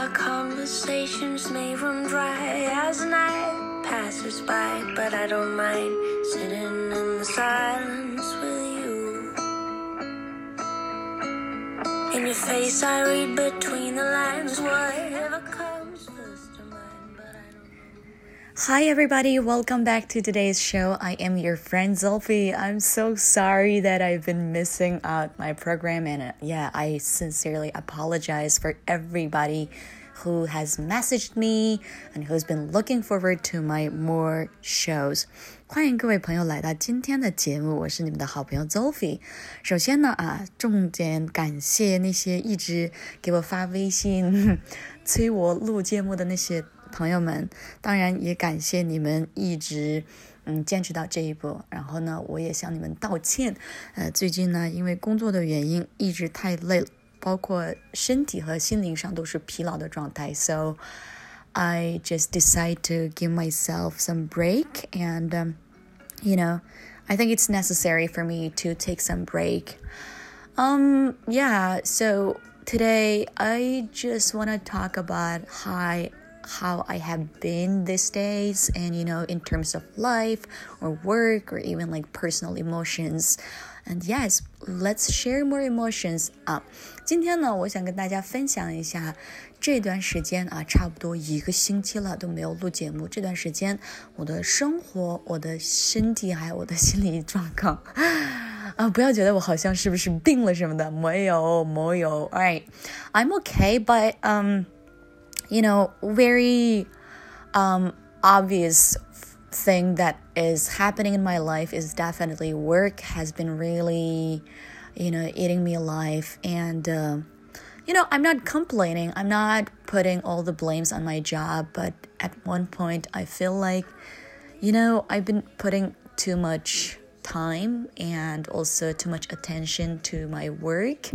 Our conversations may run dry as night passes by, but I don't mind sitting in the silence with you. In your face, I read between the lines, whatever Hi, everybody. Welcome back to today's show. I am your friend Zolfi. I'm so sorry that I've been missing out my program, and uh, yeah, I sincerely apologize for everybody who has messaged me and who's been looking forward to my more shows. 欢迎各位朋友来到今天的节目，我是你们的好朋友 Zolfi。首先呢，啊，重点感谢那些一直给我发微信催我录节目的那些 朋友们，当然也感谢你们一直嗯坚持到这一步。然后呢，我也向你们道歉。呃，最近呢，因为工作的原因，一直太累了，包括身体和心灵上都是疲劳的状态。So I just decide to give myself some break, and um, you know, I think it's necessary for me to take some break. Um, yeah. So today I just want to talk about how how I have been these days and you know in terms of life or work or even like personal emotions and yes let's share more emotions 啊今天呢我想跟大家分享一下这段时间啊差不多一个星期了都没有录节目这段时间我的生活我的身体还有我的心理状况啊不要觉得我好像是不是病了什么的没有没有 alright I'm okay but um you know, very um, obvious thing that is happening in my life is definitely work has been really, you know, eating me alive. And, uh, you know, I'm not complaining. I'm not putting all the blames on my job. But at one point, I feel like, you know, I've been putting too much time and also too much attention to my work.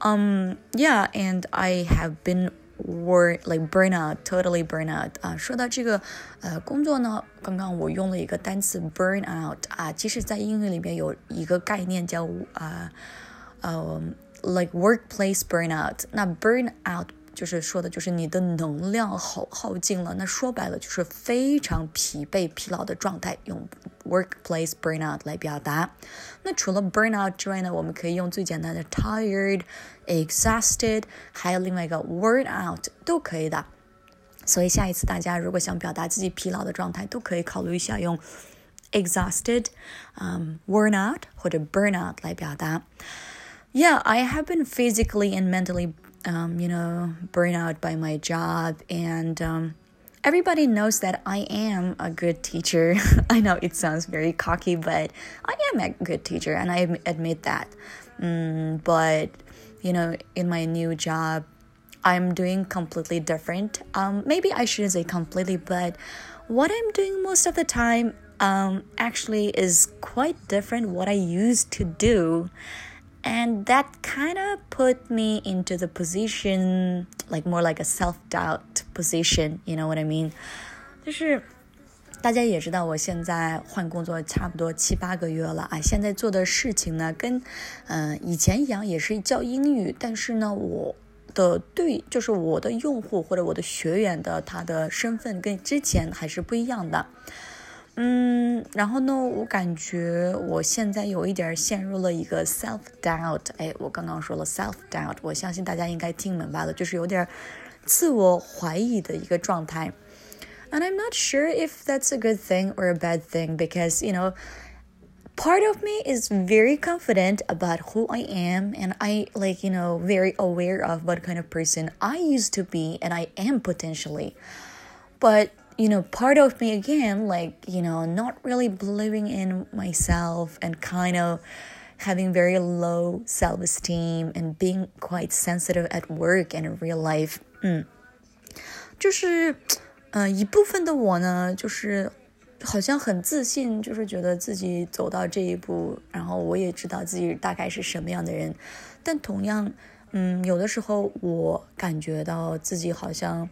Um, yeah, and I have been were like burnout, totally burnout 啊。说到这个呃工作呢，刚刚我用了一个单词 burnout 啊，其实在英语里面有一个概念叫啊呃 like workplace burnout。那 burnout 就是说的就是你的能量耗耗尽了，那说白了就是非常疲惫、疲劳的状态，用 workplace burnout 来表达。那除了 burnout 之外呢，我们可以用最简单的 tired、exhausted，还有另外一个 worn out 都可以的。所以下一次大家如果想表达自己疲劳的状态，都可以考虑一下用 exhausted、um, worn out 或者 burnout 来表达。Yeah, I have been physically and mentally um, you know, burned out by my job. And um, everybody knows that I am a good teacher. I know it sounds very cocky, but I am a good teacher, and I admit that. Mm, but, you know, in my new job, I'm doing completely different. Um, maybe I shouldn't say completely, but what I'm doing most of the time um, actually is quite different what I used to do and that kind of put me into the position like more like a self-doubt position you know what i mean 就是大家也知道，我现在换工作差不多七八个月了啊。现在做的事情呢，跟嗯、以前一样，也是教英语，但是呢，我的对就是我的用户或者我的学员的他的身份跟之前还是不一样的。嗯，然后呢，我感觉我现在有一点陷入了一个 self doubt。哎，我刚刚说了 self doubt，我相信大家应该听明白了，就是有点自我怀疑的一个状态。And I'm not sure if that's a good thing or a bad thing because, you know, part of me is very confident about who I am and I like, you know, very aware of what kind of person I used to be and I am potentially. But you know, part of me again, like, you know, not really believing in myself and kind of having very low self esteem and being quite sensitive at work and in real life. 嗯，就是，呃，一部分的我呢，就是好像很自信，就是觉得自己走到这一步，然后我也知道自己大概是什么样的人，但同样，嗯，有的时候我感觉到自己好像。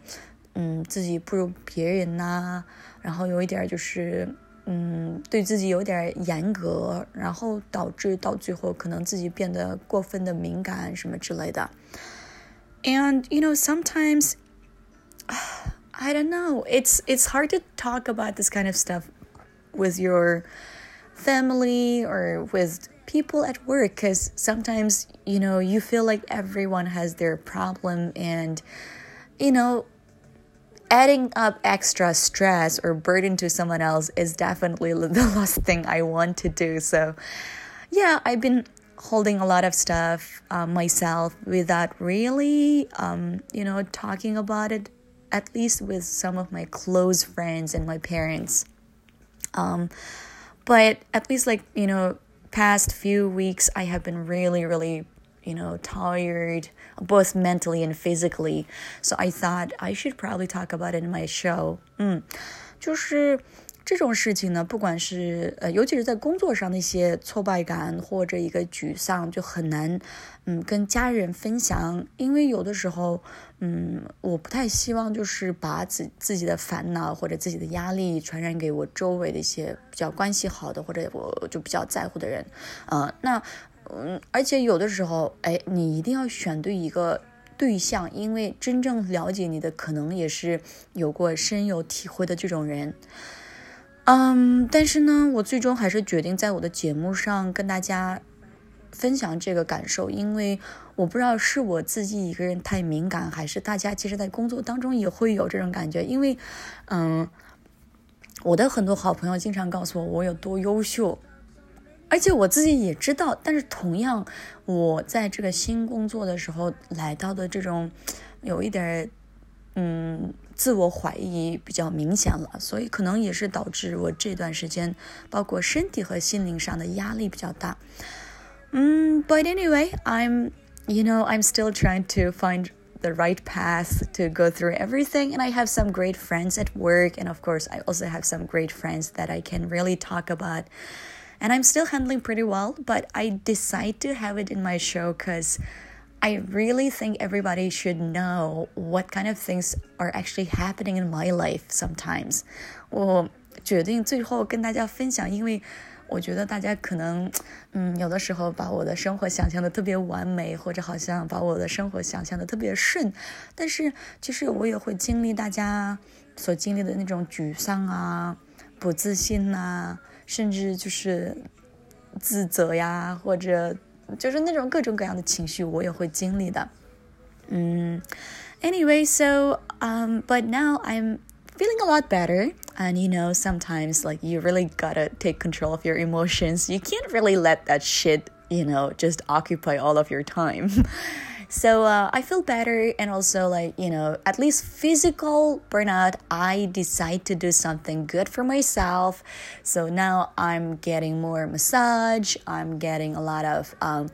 嗯，自己不如别人呐，然后有一点就是，嗯，对自己有点严格，然后导致到最后可能自己变得过分的敏感什么之类的。And you know, sometimes I don't know. It's it's hard to talk about this kind of stuff with your family or with people at work because sometimes you know you feel like everyone has their problem and you know adding up extra stress or burden to someone else is definitely the last thing I want to do. So, yeah, I've been holding a lot of stuff um, myself without really, um, you know, talking about it, at least with some of my close friends and my parents. Um, but at least, like, you know, past few weeks, I have been really, really you know, tired, both mentally and physically. So I thought I should probably talk about it in my show. 嗯，就是这种事情呢，不管是呃，尤其是在工作上那些挫败感或者一个沮丧，就很难嗯跟家人分享，因为有的时候嗯，我不太希望就是把自自己的烦恼或者自己的压力传染给我周围的一些比较关系好的或者我就比较在乎的人，呃，那。嗯，而且有的时候，哎，你一定要选对一个对象，因为真正了解你的，可能也是有过深有体会的这种人。嗯，但是呢，我最终还是决定在我的节目上跟大家分享这个感受，因为我不知道是我自己一个人太敏感，还是大家其实在工作当中也会有这种感觉。因为，嗯，我的很多好朋友经常告诉我我有多优秀。而且我自己也知道，但是同样，我在这个新工作的时候来到的这种，有一点，嗯，自我怀疑比较明显了，所以可能也是导致我这段时间，包括身体和心灵上的压力比较大。嗯，But anyway, I'm, you know, I'm still trying to find the right path to go through everything. And I have some great friends at work. And of course, I also have some great friends that I can really talk about and I'm still handling pretty well, but I decide to have it in my show because I really think everybody should know what kind of things are actually happening in my life sometimes. 我决定最后跟大家分享，因为我觉得大家可能，嗯，有的时候把我的生活想象的特别完美，或者好像把我的生活想象的特别顺，但是其实我也会经历大家所经历的那种沮丧啊、不自信呐、啊。 甚至就是自责呀，或者就是那种各种各样的情绪，我也会经历的。嗯，anyway, so um, but now I'm feeling a lot better. And you know, sometimes like you really gotta take control of your emotions. You can't really let that shit, you know, just occupy all of your time. So uh, I feel better, and also like you know, at least physical burnout. I decide to do something good for myself. So now I'm getting more massage. I'm getting a lot of um,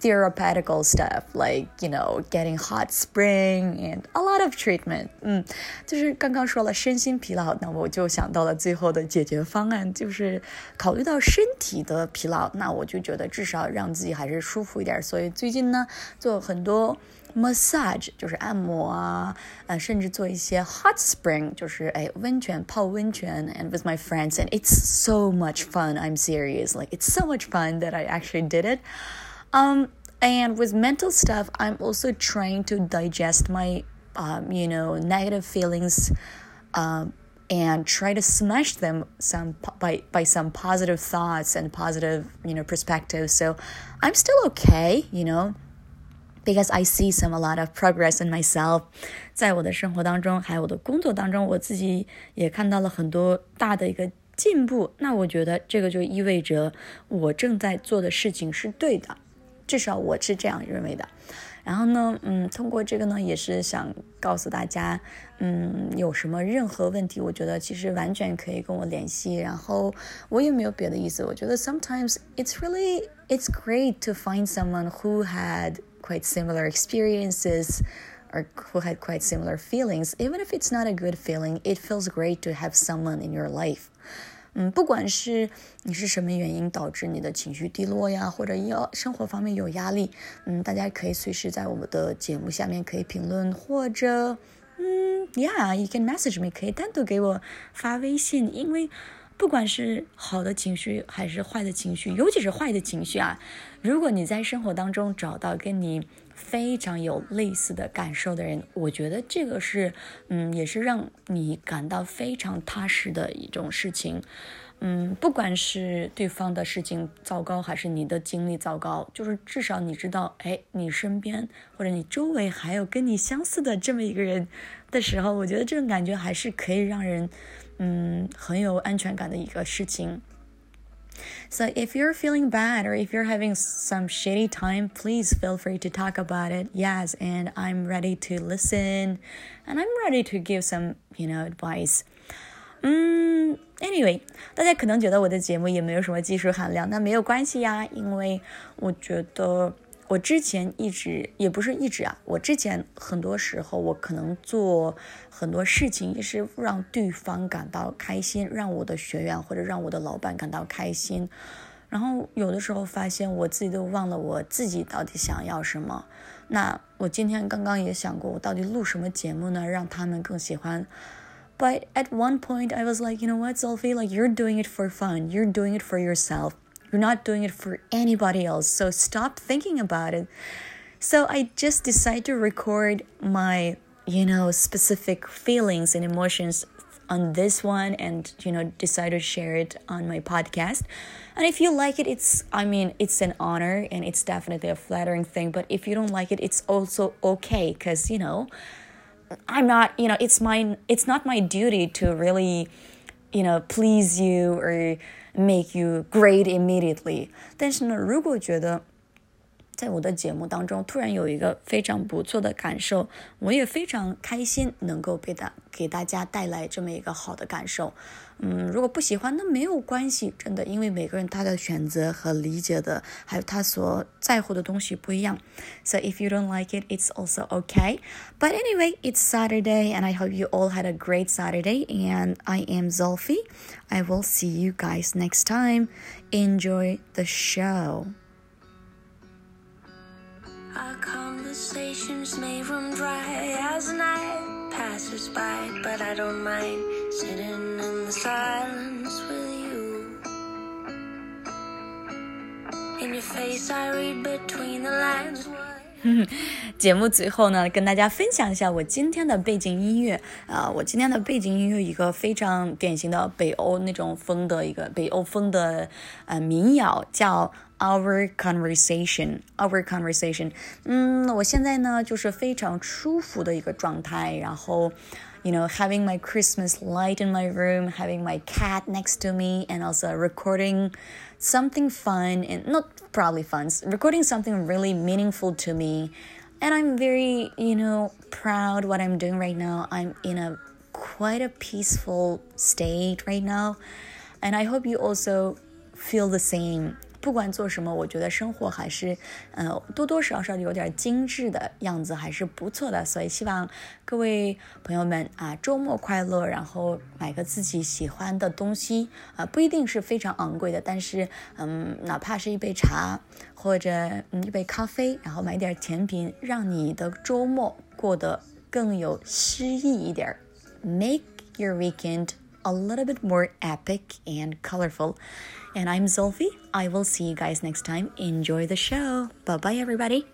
therapeutical stuff like you know getting hot spring and a lot of treatment。嗯，就是刚刚说了身心疲劳，那我就想到了最后的解决方案，就是考虑到身体的疲劳，那我就觉得至少让自己还是舒服一点。所以最近呢，做很多 massage，就是按摩啊，呃，甚至做一些 hot spring，就是哎温泉泡温泉，and with my friends，and it's so much fun. I'm serious, like it's so much fun that I actually did it. Um, and with mental stuff, I'm also trying to digest my, um, you know, negative feelings, um, and try to smash them some by by some positive thoughts and positive, you know, perspectives. So I'm still okay, you know. Because I see some a lot of progress in myself，在我的生活当中，还有我的工作当中，我自己也看到了很多大的一个进步。那我觉得这个就意味着我正在做的事情是对的。 至少我是这样认为的。然后呢，嗯，通过这个呢，也是想告诉大家，嗯，有什么任何问题，我觉得其实完全可以跟我联系。然后我也没有别的意思，我觉得 sometimes it's really it's great to find someone who had quite similar experiences or who had quite similar feelings. Even if it's not a good feeling, it feels great to have someone in your life. 嗯，不管是你是什么原因导致你的情绪低落呀，或者要生活方面有压力，嗯，大家可以随时在我们的节目下面可以评论，或者，嗯，Yeah，you can message me，可以单独给我发微信，因为，不管是好的情绪还是坏的情绪，尤其是坏的情绪啊，如果你在生活当中找到跟你非常有类似的感受的人，我觉得这个是，嗯，也是让你感到非常踏实的一种事情。嗯，不管是对方的事情糟糕，还是你的经历糟糕，就是至少你知道，哎，你身边或者你周围还有跟你相似的这么一个人的时候，我觉得这种感觉还是可以让人，嗯，很有安全感的一个事情。So if you're feeling bad or if you're having some shitty time, please feel free to talk about it. Yes, and I'm ready to listen and I'm ready to give some, you know, advice. 嗯，Anyway，大家可能觉得我的节目也没有什么技术含量，那没有关系呀，因为我觉得 我之前一直也不是一直啊，我之前很多时候我可能做很多事情也是让对方感到开心，让我的学员或者让我的老板感到开心，然后有的时候发现我自己都忘了我自己到底想要什么。那我今天刚刚也想过，我到底录什么节目呢，让他们更喜欢。But at one point, I was like, you know what, Sophie? Like, you're doing it for fun. You're doing it for yourself. You're not doing it for anybody else. So stop thinking about it. So I just decided to record my, you know, specific feelings and emotions on this one and, you know, decide to share it on my podcast. And if you like it, it's, I mean, it's an honor and it's definitely a flattering thing. But if you don't like it, it's also okay because, you know, I'm not, you know, it's my it's not my duty to really, you know, please you or make you great immediately. 但是呢，如果觉得 在我的节目当中突然有一个非常不错的感受，我也非常开心能够给大给大家带来这么一个好的感受。嗯，如果不喜欢那没有关系，真的，因为每个人他的选择和理解的还有他所在乎的东西不一样。So if you don't like it, it's also okay. But anyway, it's Saturday, and I hope you all had a great Saturday. And I am Zolfi. I will see you guys next time. Enjoy the show. Conversations may run dry as night passes by, but I don't mind sitting in the silence with you. In your face, I read between the lines. 节目最后呢，跟大家分享一下我今天的背景音乐啊、我今天的背景音乐一个非常典型的北欧那种风的一个北欧风的呃民谣，叫 Our conversation, our conversation。嗯，我现在呢就是非常舒服的一个状态，然后。You know, having my Christmas light in my room, having my cat next to me, and also recording something fun and not probably fun, recording something really meaningful to me. And I'm very, you know, proud what I'm doing right now. I'm in a quite a peaceful state right now. And I hope you also feel the same. 不管做什么，我觉得生活还是，呃，多多少少有点精致的样子，还是不错的。所以希望各位朋友们啊，周末快乐，然后买个自己喜欢的东西啊，不一定是非常昂贵的，但是嗯，哪怕是一杯茶或者嗯一杯咖啡，然后买点甜品，让你的周末过得更有诗意一点儿，Make your weekend a little bit more epic and colorful. And I'm Zolfi. I will see you guys next time. Enjoy the show. Bye bye, everybody.